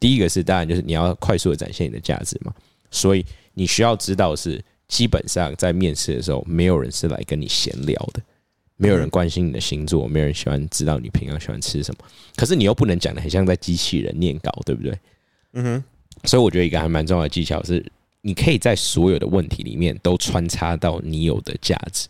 第一个是当然就是你要快速的展现你的价值嘛，所以你需要知道是基本上在面试的时候，没有人是来跟你闲聊的，没有人关心你的星座，没有人喜欢知道你平常喜欢吃什么，可是你又不能讲的很像在机器人念稿，对不对？嗯哼，所以我觉得一个还蛮重要的技巧是，你可以在所有的问题里面都穿插到你有的价值。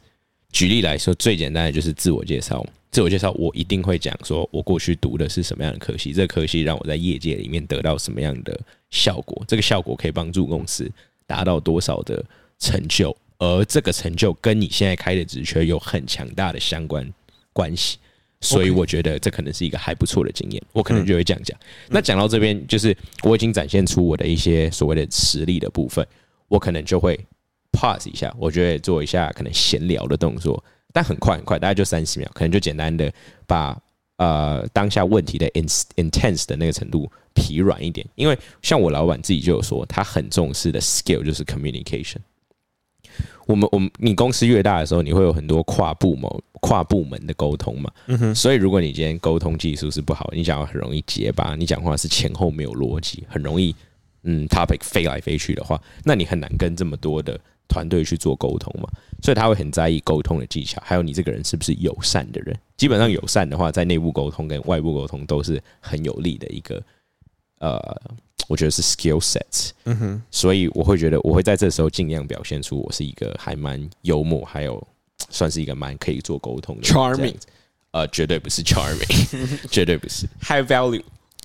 举例来说，最简单的就是自我介绍。自我介绍，我一定会讲说，我过去读的是什么样的科系，这个科系让我在业界里面得到什么样的效果，这个效果可以帮助公司达到多少的成就，而这个成就跟你现在开的职缺有很强大的相关关系。所以我觉得这可能是一个还不错的经验，我可能就会这样讲。那讲到这边，就是我已经展现出我的一些所谓的实力的部分，我可能就会 pause 一下，我觉得做一下可能闲聊的动作。但很快很快，大概就三十秒，可能就简单的把呃当下问题的 intense 的那个程度疲软一点。因为像我老板自己就有说，他很重视的 skill 就是 communication。我们我们你公司越大的时候，你会有很多跨部门跨部门的沟通嘛。所以如果你今天沟通技术是不好，你讲话很容易结巴，你讲话是前后没有逻辑，很容易嗯 topic 飞来飞去的话，那你很难跟这么多的。团队去做沟通嘛，所以他会很在意沟通的技巧，还有你这个人是不是友善的人。基本上友善的话，在内部沟通跟外部沟通都是很有利的一个，呃，我觉得是 skill sets。嗯哼，所以我会觉得我会在这时候尽量表现出我是一个还蛮幽默，还有算是一个蛮可以做沟通的 charming。呃，绝对不是 charming，绝对不是 high value。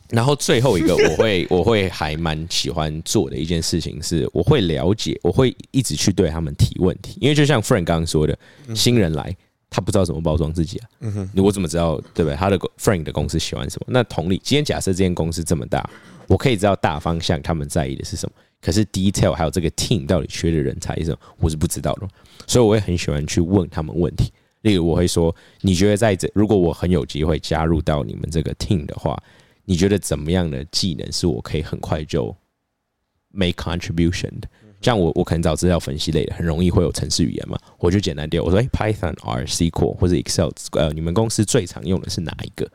然后最后一个，我会 我会还蛮喜欢做的一件事情是，我会了解，我会一直去对他们提问题，因为就像 Frank 刚刚说的，新人来，他不知道怎么包装自己啊，嗯哼，我怎么知道对不对？他的 Frank 的公司喜欢什么？那同理，今天假设这间公司这么大，我可以知道大方向他们在意的是什么，可是 detail 还有这个 team 到底缺的人才是什么，我是不知道的，所以我会很喜欢去问他们问题。例如，我会说，你觉得在这，如果我很有机会加入到你们这个 team 的话。你觉得怎么样的技能是我可以很快就 make contribution 的？像我，我可能找资料分析类的，很容易会有程式语言嘛，我就简单丢，我说：“哎，Python、R、SQL 或者 Excel，呃，你们公司最常用的是哪一个？”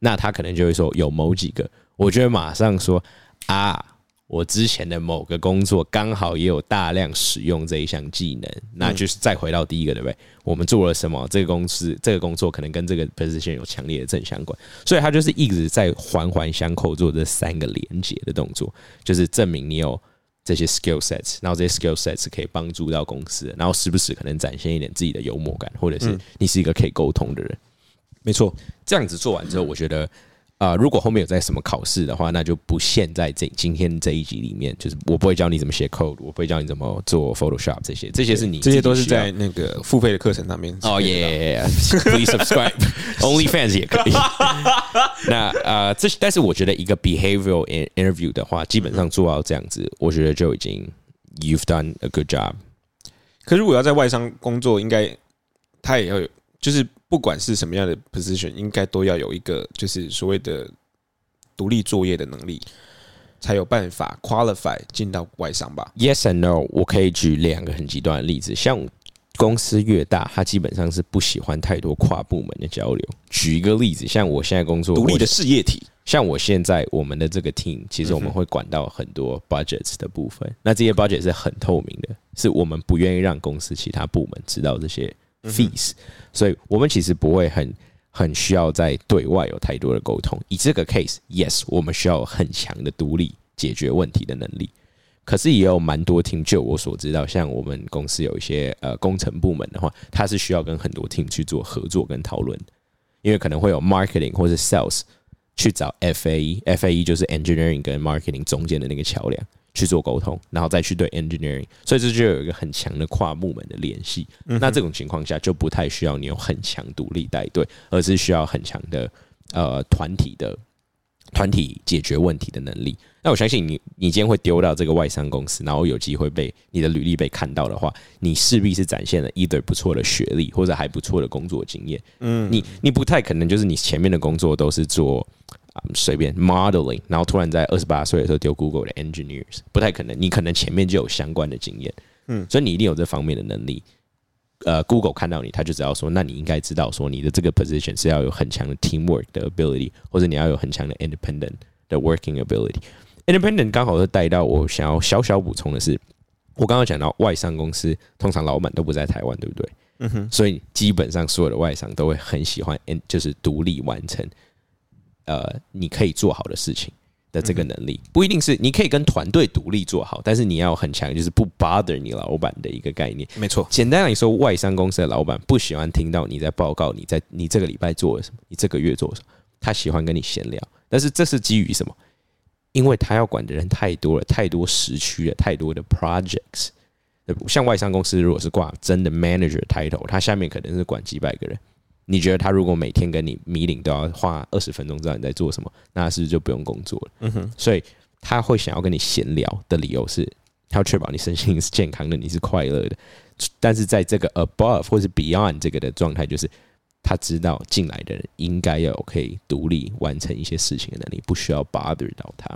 那他可能就会说有某几个，我觉得马上说啊。我之前的某个工作刚好也有大量使用这一项技能，那就是再回到第一个，对不对？我们做了什么？这个公司这个工作可能跟这个 position 有强烈的正相关，所以他就是一直在环环相扣做这三个连接的动作，就是证明你有这些 skill sets，然后这些 skill sets 可以帮助到公司，然后时不时可能展现一点自己的幽默感，或者是你是一个可以沟通的人。没错，这样子做完之后，我觉得。啊，如果后面有在什么考试的话，那就不限在这今天这一集里面。就是我不会教你怎么写 code，我不会教你怎么做 Photoshop 这些，这些是你这些都是在那个付费的课程上面。哦耶，Please subscribe，Only Fans 也可以。那啊，这但是我觉得一个 behavioral interview 的话，基本上做到这样子，我觉得就已经 You've done a good job。可是我要在外商工作，应该他也要有，就是。不管是什么样的 position，应该都要有一个就是所谓的独立作业的能力，才有办法 qualify 进到外商吧？Yes and no，我可以举两个很极端的例子。像公司越大，它基本上是不喜欢太多跨部门的交流。举一个例子，像我现在工作独立的事业体，像我现在我们的这个 team，其实我们会管到很多 budgets 的部分。那这些 budget 是很透明的，是我们不愿意让公司其他部门知道这些。fees，所以我们其实不会很很需要在对外有太多的沟通。以这个 case，yes，我们需要很强的独立解决问题的能力。可是也有蛮多 team，就我所知道，像我们公司有一些呃工程部门的话，它是需要跟很多 team 去做合作跟讨论，因为可能会有 marketing 或者 sales 去找 FAE，FAE 就是 engineering 跟 marketing 中间的那个桥梁。去做沟通，然后再去对 engineering，所以这就有一个很强的跨部门的联系。那这种情况下就不太需要你有很强独立带队，而是需要很强的呃团体的团体解决问题的能力。那我相信你，你今天会丢到这个外商公司，然后有机会被你的履历被看到的话，你势必是展现了一对不错的学历或者还不错的工作经验。嗯，你你不太可能就是你前面的工作都是做。随便 modeling，然后突然在二十八岁的时候丢 Google 的 engineers，不太可能。你可能前面就有相关的经验，嗯，所以你一定有这方面的能力。呃，Google 看到你，他就知道说，那你应该知道说，你的这个 position 是要有很强的 teamwork 的 ability，或者你要有很强的 independent 的 working ability。Independent 刚好是带到我想要小小补充的是，我刚刚讲到外商公司通常老板都不在台湾，对不对？嗯哼，所以基本上所有的外商都会很喜欢，嗯，就是独立完成，呃，你可以做好的事情的这个能力，不一定是你可以跟团队独立做好，但是你要很强，就是不 bother 你老板的一个概念。没错，简单来说，外商公司的老板不喜欢听到你在报告你在你这个礼拜做了什么，你这个月做了什么，他喜欢跟你闲聊。但是这是基于什么？因为他要管的人太多了，太多时区了，太多的 projects。像外商公司，如果是挂真的 manager title，他下面可能是管几百个人。你觉得他如果每天跟你 meeting 都要花二十分钟知道你在做什么，那是不是就不用工作了？嗯哼，所以他会想要跟你闲聊的理由是，他要确保你身心是健康的，你是快乐的。但是在这个 above 或是 beyond 这个的状态，就是他知道进来的人应该要有可以独立完成一些事情的能力，不需要 bother 到他。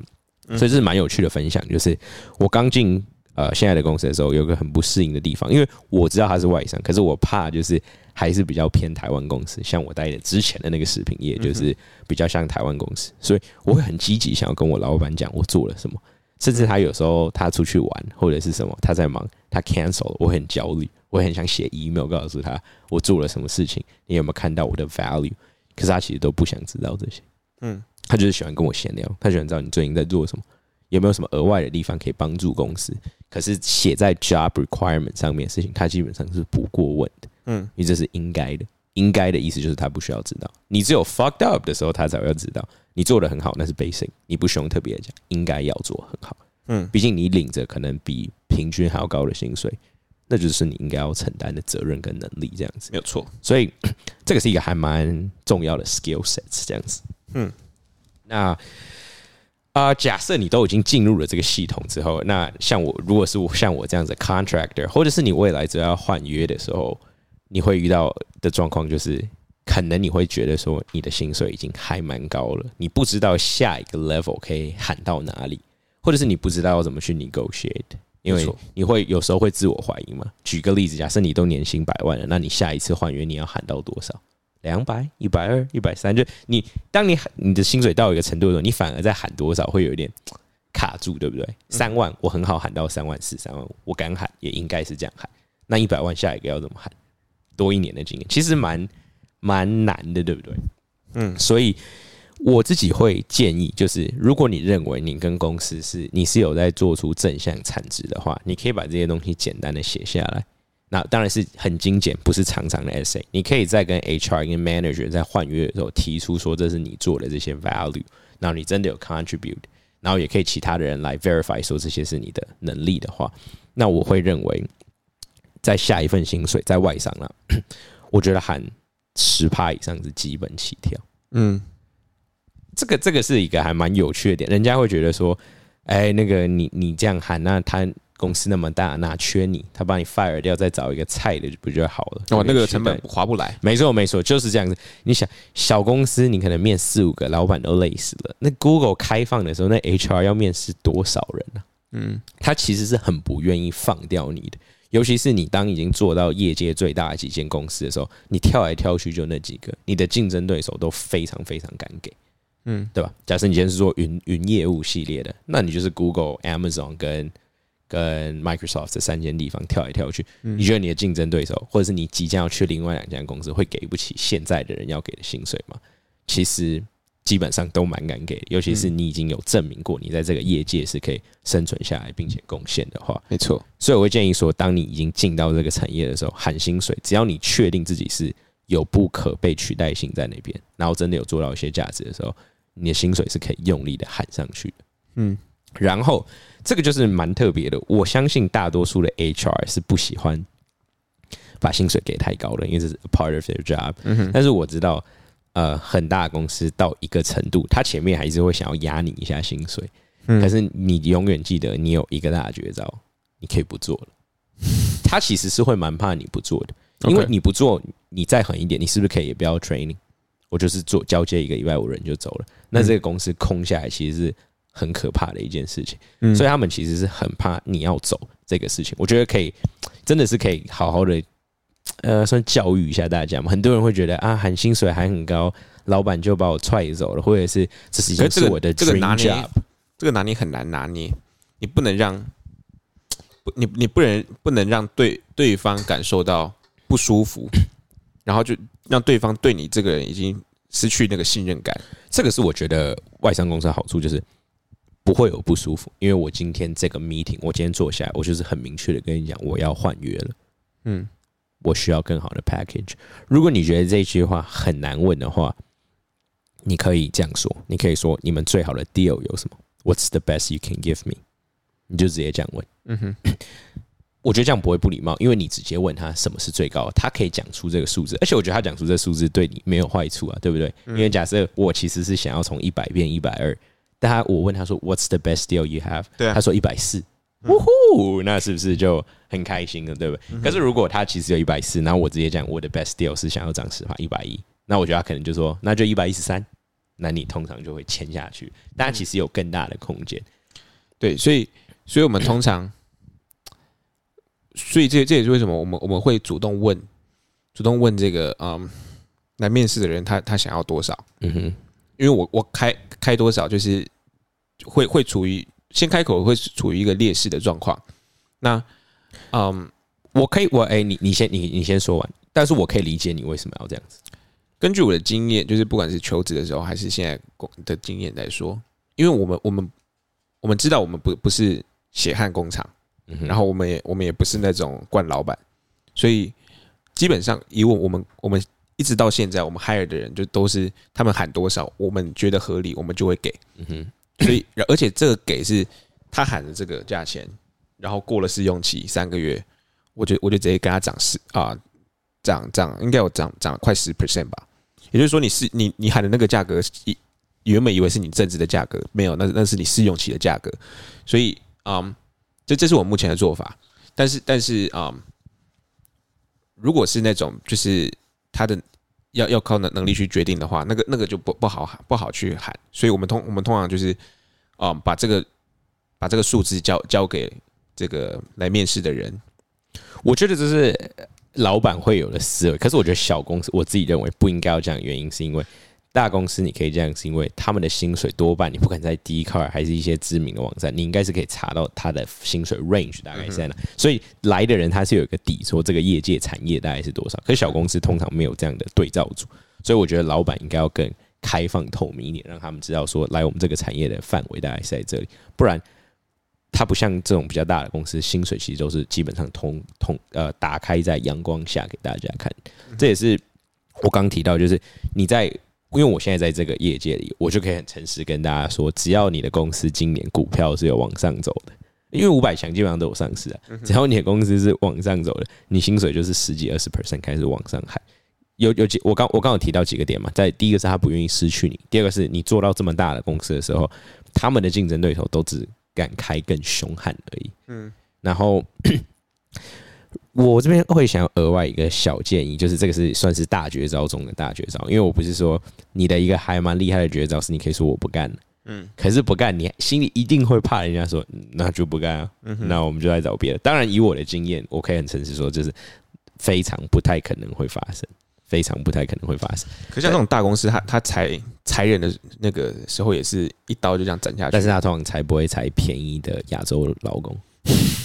所以这是蛮有趣的分享，就是我刚进。呃，现在的公司的时候，有个很不适应的地方，因为我知道他是外商，可是我怕就是还是比较偏台湾公司，像我待的之前的那个食品业，就是比较像台湾公司，所以我会很积极想要跟我老板讲我做了什么，甚至他有时候他出去玩或者是什么，他在忙，他 cancel 了，我很焦虑，我很想写 email 告诉他我做了什么事情，你有没有看到我的 value？可是他其实都不想知道这些，嗯，他就是喜欢跟我闲聊，他喜欢知道你最近在做什么。有没有什么额外的地方可以帮助公司？可是写在 job requirement 上面的事情，他基本上是不过问的。嗯，因为这是应该的。应该的意思就是他不需要知道。你只有 fucked up 的时候，他才要知道。你做的很好，那是 basic，你不需要特别讲。应该要做很好。嗯，毕竟你领着可能比平均还要高的薪水，那就是你应该要承担的责任跟能力。这样子没有错。所以 这个是一个还蛮重要的 skill sets。这样子。嗯，那。啊，假设你都已经进入了这个系统之后，那像我，如果是我像我这样子 contractor，或者是你未来只要换约的时候，你会遇到的状况就是，可能你会觉得说，你的薪水已经还蛮高了，你不知道下一个 level 可以喊到哪里，或者是你不知道要怎么去 negotiate，因为你会有时候会自我怀疑嘛。举个例子，假设你都年薪百万了，那你下一次换约你要喊到多少？两百、一百二、一百三，就你当你你的薪水到一个程度的时候，你反而在喊多少会有一点 卡住，对不对？三万我很好喊到三万四、三万五，我敢喊也应该是这样喊。那一百万下一个要怎么喊？多一年的经验其实蛮蛮难的，对不对？嗯，所以我自己会建议，就是如果你认为你跟公司是你是有在做出正向产值的话，你可以把这些东西简单的写下来。那当然是很精简，不是长长的 essay。你可以在跟 HR 跟 manager 在换约的时候提出说这是你做的这些 value，然后你真的有 contribute，然后也可以其他的人来 verify 说这些是你的能力的话，那我会认为在下一份薪水在外商了，我觉得喊十趴以上是基本起跳。嗯，这个这个是一个还蛮有趣的点，人家会觉得说，哎，那个你你这样喊，那他。公司那么大，哪缺你？他把你 fire 掉，再找一个菜的，不就好了？哦，那个成本划不来。没错，没错，就是这样子。你想，小公司你可能面四五个，老板都累死了。那 Google 开放的时候，那 HR 要面试多少人呢？嗯，他其实是很不愿意放掉你的。尤其是你当已经做到业界最大的几间公司的时候，你跳来跳去就那几个，你的竞争对手都非常非常敢给。嗯，对吧？假设你今天是做云云业务系列的，那你就是 Google、Amazon 跟跟 Microsoft 这三间地方跳来跳去，你觉得你的竞争对手，或者是你即将要去另外两家公司，会给不起现在的人要给的薪水吗？其实基本上都蛮敢给，尤其是你已经有证明过你在这个业界是可以生存下来并且贡献的话，没错。所以我会建议说，当你已经进到这个产业的时候，喊薪水，只要你确定自己是有不可被取代性在那边，然后真的有做到一些价值的时候，你的薪水是可以用力的喊上去的。嗯。然后这个就是蛮特别的，我相信大多数的 HR 是不喜欢把薪水给太高的，因为这是 part of their job。但是我知道，呃，很大公司到一个程度，他前面还是会想要压你一下薪水。可是你永远记得，你有一个大绝招，你可以不做了。他其实是会蛮怕你不做的，因为你不做，你再狠一点，你是不是可以也不要 training？我就是做交接一个礼拜我人就走了，那这个公司空下来其实是。很可怕的一件事情，所以他们其实是很怕你要走这个事情。我觉得可以，真的是可以好好的，呃，算教育一下大家嘛。很多人会觉得啊，喊薪水还很高，老板就把我踹走了，或者是这是已经是这个是我的这个 dream 拿捏 job，这个拿捏很难拿捏，你不能让，不你你不能不能让对对方感受到不舒服，然后就让对方对你这个人已经失去那个信任感。这个是我觉得外商公司的好处，就是不会有不舒服，因为我今天这个 meeting，我今天坐下来，我就是很明确的跟你讲，我要换约了。嗯，我需要更好的 package。如果你觉得这句话很难问的话，你可以这样说，你可以说你们最好的 deal 有什么？What's the best you can give me？你就直接这样问。嗯哼，我觉得这样不会不礼貌，因为你直接问他什么是最高的，他可以讲出这个数字，而且我觉得他讲出这个数字对你没有坏处啊，对不对？因为假设我其实是想要从一百变一百二，但他我问他说 What's the best deal you have？对啊他说一百四，呜呼，那是不是就很开心了，对不对？可是如果他其实有一百四，然后我直接讲我的 best deal 是想要涨十块一百一，那我觉得他可能就说那就一百一十三，那你通常就会签下去，但他其实有更大的空间。对，所以所以我们通常，所以这这也是为什么我们我们会主动问，主动问这个嗯来面试的人他他想要多少。嗯哼，因为我我开开多少，就是会会处于先开口会处于一个劣势的状况。那嗯，我可以，我哎、你你先你你先说完，但是我可以理解你为什么要这样子。根据我的经验，就是不管是求职的时候，还是现在工的经验来说，因为我们我们我们知道我们不不是血汗工厂，嗯然后我们也我们也不是那种惯老板，所以基本上以我我们我们一直到现在，我们 hire 的人就都是他们喊多少，我们觉得合理，我们就会给。嗯哼，所以而且这个给是他喊的这个价钱，然后过了试用期三个月，我就我就直接跟他涨十啊，涨涨应该有涨涨了快十 percent 吧。也就是说你是你你喊的那个价格，一原本以为是你正职的价格，没有，那那是你试用期的价格。所以嗯，这这是我目前的做法。但是但是啊、嗯，如果是那种就是他的要要靠能能力去决定的话，那个那个就不不好不好去喊。所以我们通我们通常就是啊、把这个把这个数字交交给这个来面试的人。我觉得这是老板会有的思维，可是我觉得小公司我自己认为不应该要这样，原因是因为大公司你可以这样，是因为他们的薪水多半你不管在 d c a r 还是一些知名的网站，你应该是可以查到他的薪水 range 大概是在哪，所以来的人他是有一个底，说这个业界产业大概是多少。可是小公司通常没有这样的对照组，所以我觉得老板应该要更开放透明一点，让他们知道说来我们这个产业的范围大概是在这里，不然。它不像这种比较大的公司，薪水其实都是基本上通通呃打开在阳光下给大家看。这也是我刚提到，就是你在因为我现在在这个业界里，我就可以很诚实跟大家说，只要你的公司今年股票是有往上走的，因为五百强基本上都有上市啊，只要你的公司是往上走的，你薪水就是十几二十 percent 开始往上喊。有有几我刚我刚有提到几个点嘛，在第一个是他不愿意失去你，第二个是你做到这么大的公司的时候，他们的竞争对手都只敢开更凶悍而已。嗯，然后我这边会想要额外一个小建议，就是这个是算是大绝招中的大绝招，因为我不是说你的一个还蛮厉害的绝招是你可以说我不干了，嗯，可是不干你心里一定会怕人家说嗯那就不干啊，那我们就来找别的。当然以我的经验，我可以很诚实说，就是非常不太可能会发生。非常不太可能会发生，可像这种大公司，他他裁裁人的那个时候，也是一刀就这样斩下去。但是他通常才不会裁便宜的亚洲劳工，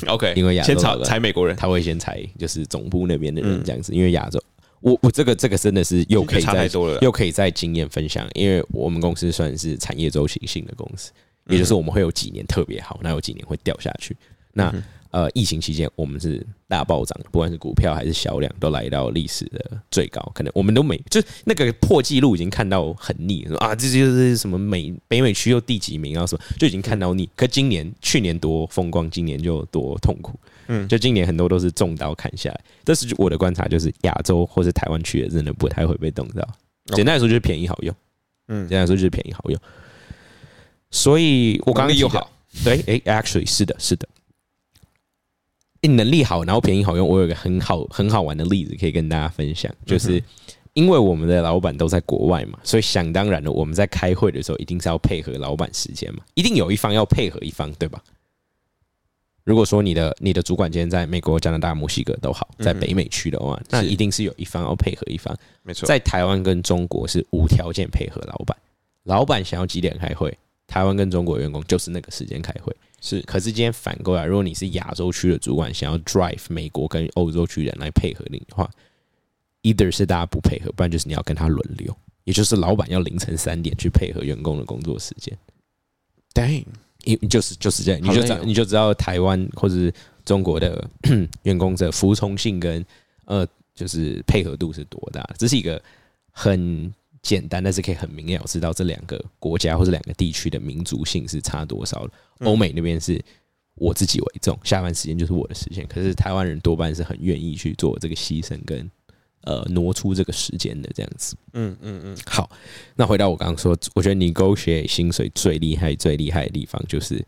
OK，因为亚洲先裁美国人，他会先踩就是总部那边的人嗯这样子，因为亚洲，我我这个这个真的是又可以差太多了。又可以再经验分享，因为我们公司算是产业周期性的公司，也就是我们会有几年特别好，那有几年会掉下去。那嗯呃，疫情期间我们是大暴涨，不管是股票还是销量都来到历史的最高，可能我们都没就那个破纪录已经看到很腻，啊这就是什么美北美区又第几名啊什么，就已经看到腻。可今年去年多风光，今年就多痛苦。嗯就今年很多都是重刀砍下来，这是我的观察，就是亚洲或是台湾区的真的不太会被动到。简单来说就是便宜好用，嗯简，单来说就是便宜好用。所以我刚刚又好，对，诶 a c t u a l l y 是的，是的。诶能力好，然后便宜好用。我有一个很好很好玩的例子可以跟大家分享，就是因为我们的老板都在国外嘛，所以想当然的，我们在开会的时候一定是要配合老板时间嘛，一定有一方要配合一方，对吧？如果说你的你的主管今天在美国、加拿大、墨西哥都好，在北美区的话，那一定是有一方要配合一方。没错，在台湾跟中国是无条件配合老板，老板想要几点开会，台湾跟中国员工就是那个时间开会。是可是今天反过来，如果你是亚洲区的主管，想要 drive 美国跟欧洲区人来配合你的话，either 是大家不配合，不然就是你要跟他轮流，也就是老板要凌晨三点去配合员工的工作时间。dang，因就是就是这样，你就知道你就知道台湾或者是中国的 员工的服从性跟呃就是配合度是多大。这是一个很简单，但是可以很明了知道这两个国家或者两个地区的民族性是差多少欧美那边是我自己为重，下班时间就是我的时间，可是台湾人多半是很愿意去做这个牺牲跟呃挪出这个时间的这样子。嗯嗯嗯，好，那回到我刚刚说，我觉得你勾选薪水最厉害、最厉害的地方，就是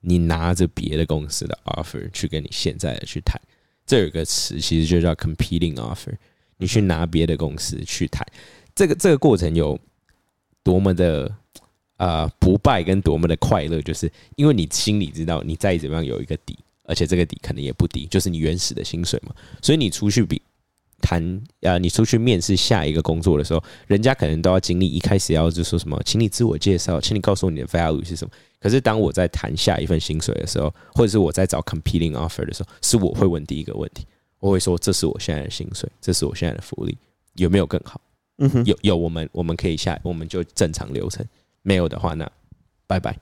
你拿着别的公司的 offer 去跟你现在的去谈。这有一个词，其实就叫 competing offer，你去拿别的公司去谈。这个这个过程有多么的呃不败跟多么的快乐，就是因为你心里知道你再怎么样有一个底，而且这个底可能也不低，就是你原始的薪水嘛。所以你出去比谈呃，你出去面试下一个工作的时候，人家可能都要经历一开始要就说什么，请你自我介绍，请你告诉我你的 value 是什么。可是当我在谈下一份薪水的时候，或者是我在找 competing offer 的时候，是我会问第一个问题，我会说这是我现在的薪水，这是我现在的福利，有没有更好？嗯哼，有有，我们我们可以下，我们就正常流程。没有的话，那拜拜。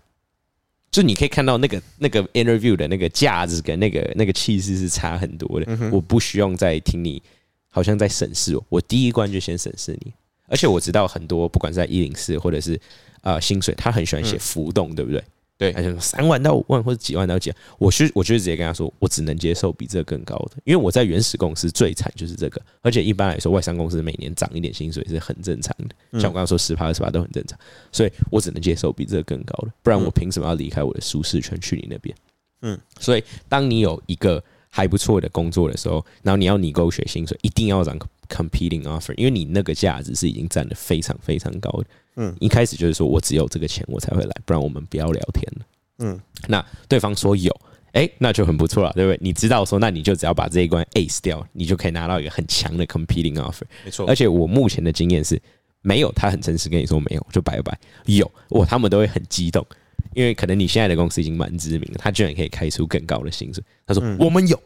就你可以看到那个那个 interview 的那个架子跟那个那个气势是差很多的。嗯我不需要再听你好像在审视我，我第一关就先审视你。而且我知道很多，不管是在一零四或者是呃薪水，他很喜欢写浮动，对不对？嗯对。他就说三万到五万或者几万到几万，我是我就直接跟他说，我只能接受比这个更高的，因为我在原始公司最惨就是这个，而且一般来说外商公司每年涨一点薪水是很正常的，嗯。像我刚刚说十趴二十趴都很正常，所以我只能接受比这个更高的，不然我凭什么要离开我的舒适圈去你那边？嗯，所以当你有一个还不错的工作的时候，然后你要你勾选薪水，一定要涨 competing offer，因为你那个价值是已经占的非常非常高的。嗯，一开始就是说我只有这个钱我才会来，不然我们不要聊天了。嗯，那对方说有，哎、那就很不错了，对不对？你知道说，那你就只要把这一关 ace 掉，你就可以拿到一个很强的 competing offer。没错而，且我目前的经验是，没有，他很诚实跟你说没有，就拜拜。有，哇，他们都会很激动，因为可能你现在的公司已经蛮知名了，他居然可以开出更高的薪水。他说、我们有。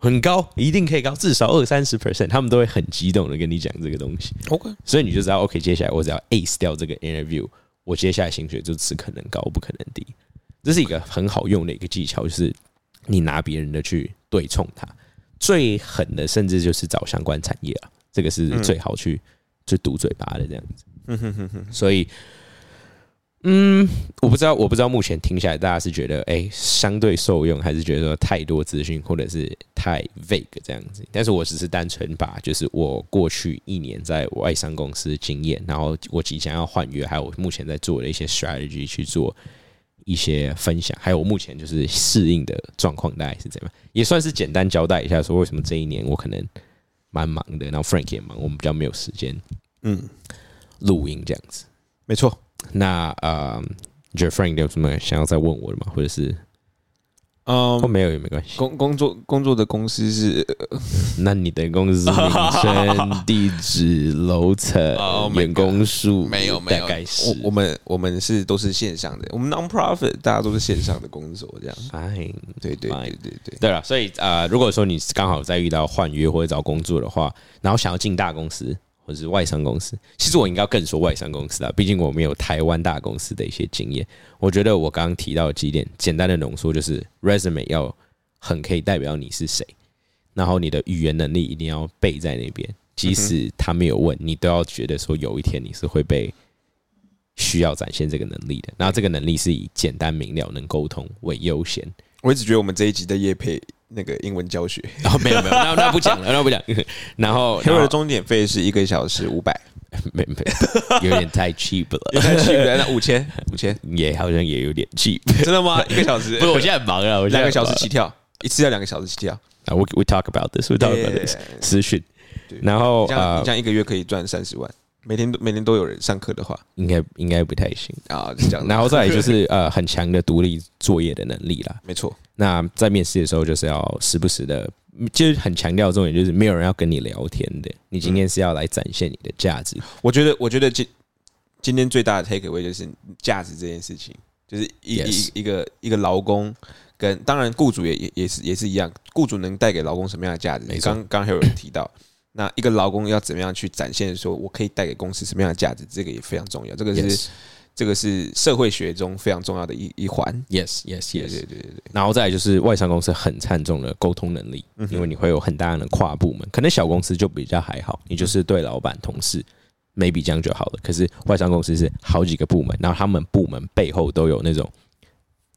很高，一定可以高，至少二三十 percent，他们都会很激动的跟你讲这个东西，OK，所以你就知道，OK，接下来我只要 ace 掉这个 interview，我接下来薪水就只可能高，不可能低。这是一个很好用的一个技巧，就是你拿别人的去对冲它。最狠的甚至就是找相关产业啊，这个是最好去去堵嘴巴的这样子。嗯哼哼哼，所以，嗯，我不知道，我不知道目前听下来，大家是觉得哎、相对受用，还是觉得说太多资讯，或者是太 vague 这样子？但是我只是单纯把就是我过去一年在外商公司的经验，然后我即将要换约，还有我目前在做的一些 strategy 去做一些分享，还有我目前就是适应的状况大概是怎样，也算是简单交代一下，说为什么这一年我可能蛮忙的，然后 Frank 也忙，我们比较没有时间嗯，录音这样子。没错。那呃，你觉得 Frank 有什么想要再问我的吗？或者是嗯哦，，没有也没关系。工工作工作的公司是 那你的公司名称、地址、楼层 员工数，没有没有，大概是我我们我们是都是线上的，我们 non-profit 大家都是线上的工作这样。fine。对对对对对，对了，所以呃，如果说你刚好在遇到换约或者找工作的话，然后想要进大公司或者是外商公司，其实我应该更说外商公司啊，毕竟我没有台湾大公司的一些经验。我觉得我刚刚提到的几点，简单的浓缩就是 resume 要很可以代表你是谁，然后你的语言能力一定要背在那边，即使他没有问，你都要觉得说有一天你是会被需要展现这个能力的。然后这个能力是以简单明了、能沟通为优先。我一直觉得我们这一集的叶配那个英文教学，然 后没有没有，那那不讲了，那不讲。然后 Hero 的终点费是一个小时五百，没没有点太 cheap 了，太 cheap 了，那五千五千，也好像也有点 cheap。真的吗？一个小时？不是，我现在很忙啊，我两个小时起跳，一次要两个小时起跳。啊，we we talk about this，we talk about this 私讯。然后这样呃你这，样一个月可以赚三十万每天都每天都有人上课的话应该应该不太行。啊，是这样。然后再来 就是呃很强的独立作业的能力啦。没错，那在面试的时候，就是要时不时的，就是很强调重点，就是没有人要跟你聊天的。你今天是要来展现你的价值。我觉得我觉得今今天最大的 take away 就是价值这件事情，就是一 Yes 一一个一个劳工跟当然雇主也也也是也是一样，雇主能带给劳工什么样的价值？没错刚刚还有人提到，那一个劳工要怎么样去展现说我可以带给公司什么样的价值，这个也非常重要。这个是 Yes 这个是社会学中非常重要的一一环。Yes, yes, yes. 对对对对，然后再来就是外商公司很看重的沟通能力，因为你会有很大量的跨部门，可能小公司就比较还好，你就是对老板、同事 maybe 这样就好了。可是外商公司是好几个部门，然后他们部门背后都有那种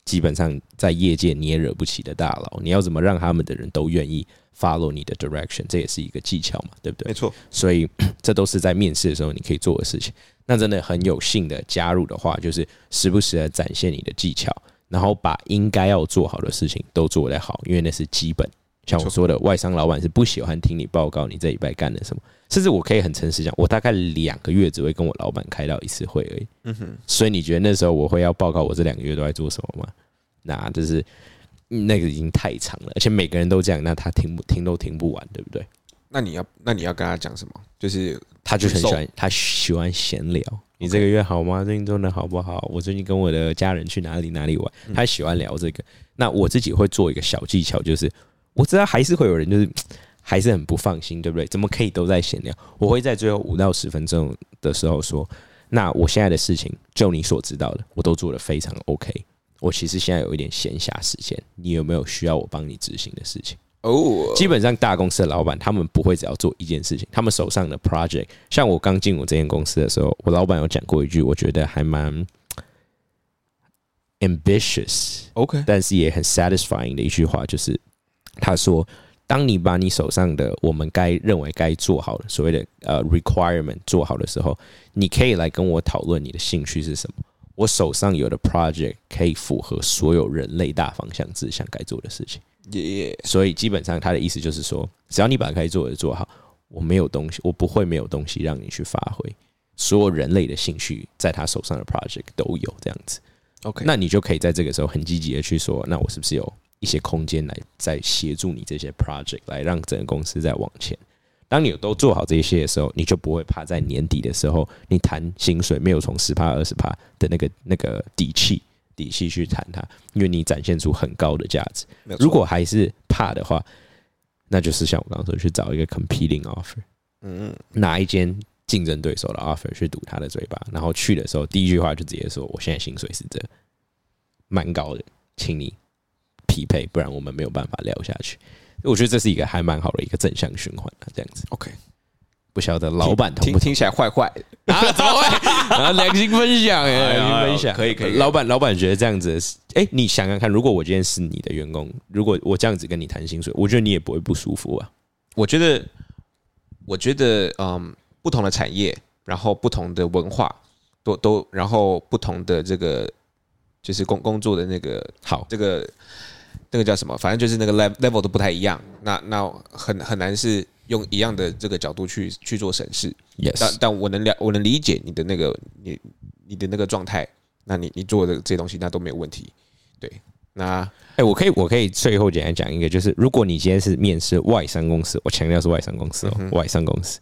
基本上在业界你也惹不起的大佬，你要怎么让他们的人都愿意 follow 你的 direction，这也是一个技巧嘛，对不对没？错。所以这都是在面试的时候你可以做的事情。那真的很有幸的加入的话，就是时不时的展现你的技巧，然后把应该要做好的事情都做得好，因为那是基本。像我说的，外商老板是不喜欢听你报告你这礼拜干了什么，甚至我可以很诚实讲，我大概两个月只会跟我老板开到一次会而已。嗯哼，所以你觉得那时候我会要报告我这两个月都在做什么吗？那就是嗯那个已经太长了，而且每个人都这样，那他听不听都听不完，对不对？那你要那你要跟他讲什么？就是他就很喜欢，他喜欢闲聊。你这个月好吗？最近做的好不好？我最近跟我的家人去哪里哪里玩？他喜欢聊这个。那我自己会做一个小技巧，就是我知道还是会有人就是 还是很不放心，对不对？怎么可以都在闲聊？我会在最后五到十分钟的时候说：“那我现在的事情，就你所知道的，我都做得非常 OK。我其实现在有一点闲暇时间，你有没有需要我帮你执行的事情？”哦，基本上大公司的老板，他们不会只要做一件事情，他们手上的 project，像我刚进我这间公司的时候，我老板有讲过一句，我觉得还蛮 ambitious，OK，但是也很 satisfying 的一句话，就是他说，当你把你手上的我们该认为该做好的所谓的呃 requirement 做好的时候，你可以来跟我讨论你的兴趣是什么。我手上有的 project 可以符合所有人类大方向志向该做的事情。耶，所以基本上他的意思就是说，只要你把该做的做好，我没有东西，我不会没有东西让你去发挥。所有人类的兴趣在他手上的 project 都有这样子，OK，那你就可以在这个时候很积极的去说，那我是不是有一些空间来在协助你这些 project，来让整个公司再往前。当你有都做好这些的时候，你就不会怕在年底的时候，你谈薪水没有从十趴二十趴的那个那个底气底气去谈它，因为你展现出很高的价值。如果还是怕的话，那就是像我刚刚说，去找一个 competing offer，嗯，拿一间竞争对手的 offer 去堵他的嘴巴，然后去的时候第一句话就直接说：“我现在薪水是这，蛮高的，请你匹配，不然我们没有办法聊下去。”我觉得这是一个还蛮好的一个正向循环啊，这样子。OK，不晓得老板同不同听听起来坏坏，啊？怎么会？啊，良心分享良心分享，可以可以老板，老板觉得这样子是，哎、你想想看，如果我今天是你的员工，如果我这样子跟你谈薪水，我觉得你也不会不舒服啊。我觉得，我觉得，嗯，不同的产业，然后不同的文化，都都，然后不同的这个就是工工作的那个好，这个那个叫什么？反正就是那个 level level 都不太一样。那那很很难是用一样的这个角度去去做审视。但 yes，但我能了，我能理解你的那个你你的那个状态。那你你做的这些东西，那都没有问题。对，那哎、我可以，我可以最后简单讲一个，就是如果你今天是面试外商公司，我强调是外商公司哦，外商公司。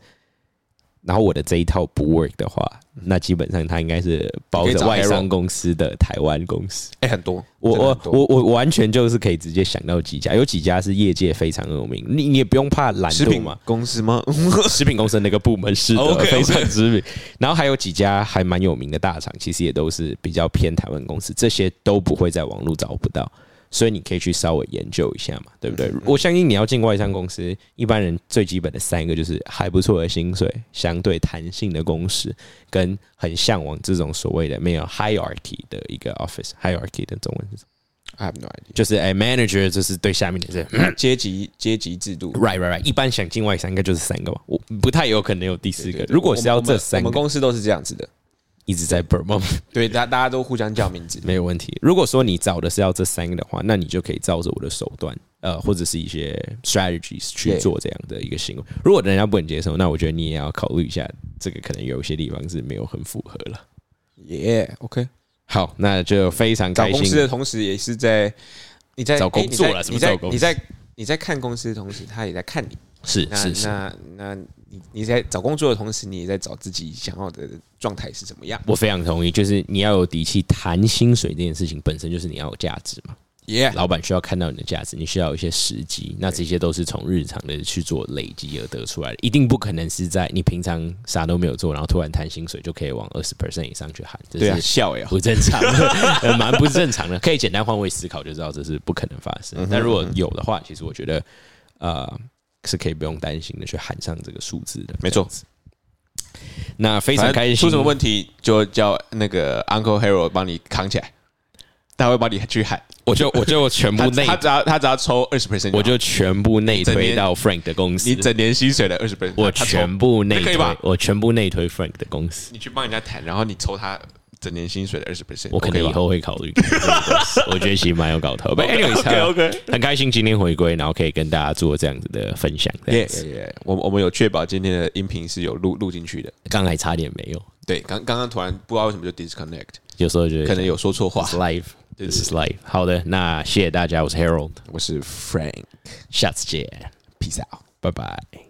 然后我的这一套不 work 的话，那基本上它应该是包着外商公司的台湾公司。哎、很多，我我我我我完全就是可以直接想到几家，有几家是业界非常有名，你你也不用怕懒惰嘛。公司吗？食品公司那个部门是的 OK，OK 非常知名。然后还有几家还蛮有名的大厂，其实也都是比较偏台湾公司，这些都不会在网络找不到，所以你可以去稍微研究一下嘛，对不对？我相信你要进外商公司，一般人最基本的三个就是还不错的薪水、相对弹性的工时，跟很向往这种所谓的没有 hierarchy 的一个 office。hierarchy 的中文是什么？I have no idea。就是哎、manager 就是对下面的人。阶级阶级制度。Right, right, right。一般想进外商应该就是三个吧，我不太有可能有第四个如果是要这三个我们，公司都是这样子的。一直在 promote，对，大大家都互相叫名字，没有问题。如果说你找的是要这三个的话，那你就可以照着我的手段，呃，或者是一些 strategies 去做这样的一个行为。如果人家不能接受，那我觉得你也要考虑一下，这个可能有一些地方是没有很符合了。耶，OK。好，那就非常开找公司心。的同时，也是在你在找工作啦什么在你在你在你在看公司的同时，他也在看你。那是是是，那那你你在找工作的同时，你也在找自己想要的状态是怎么样？我非常同意，就是你要有底气谈薪水这件事情本身就是你要有价值嘛。耶，老板需要看到你的价值，你需要有一些时机，那这些都是从日常的去做累积而得出来的，一定不可能是在你平常啥都没有做，然后突然谈薪水就可以往二十 percent 以上去喊，这是笑呀，不正常蛮不正常的。可以简单换位思考就知道这是不可能发嗯生。但如果有的话，其实我觉得呃是可以不用担心的去喊上这个数字的，没错。那非常开心，出什么问题就叫那个 Uncle Harold 帮你扛起来，他会帮你去喊。我就我就全部他内他只要他只要抽二十 percent，我就全部内推到 Frank 的公司。你，整年薪水的二十 percent，我全部内推我全部内推 Frank 的公司。你去帮人家谈，然后你抽他整年薪水的二十 percent，我可能以后会考虑 我觉得其实蛮有搞头。But anyways，OK OK，很开心今天回归，然后可以跟大家做这样子的分享。这耶样子，耶耶！我我们有确保今天的音频是有录录进去的。刚才差点没有，对，刚刚刚突然不知道为什么就 disconnect，有时候觉得可能有说错话这是 live。好的，那谢谢大家，我是 Harold，我是 Frank，peace 下次见，out。拜拜。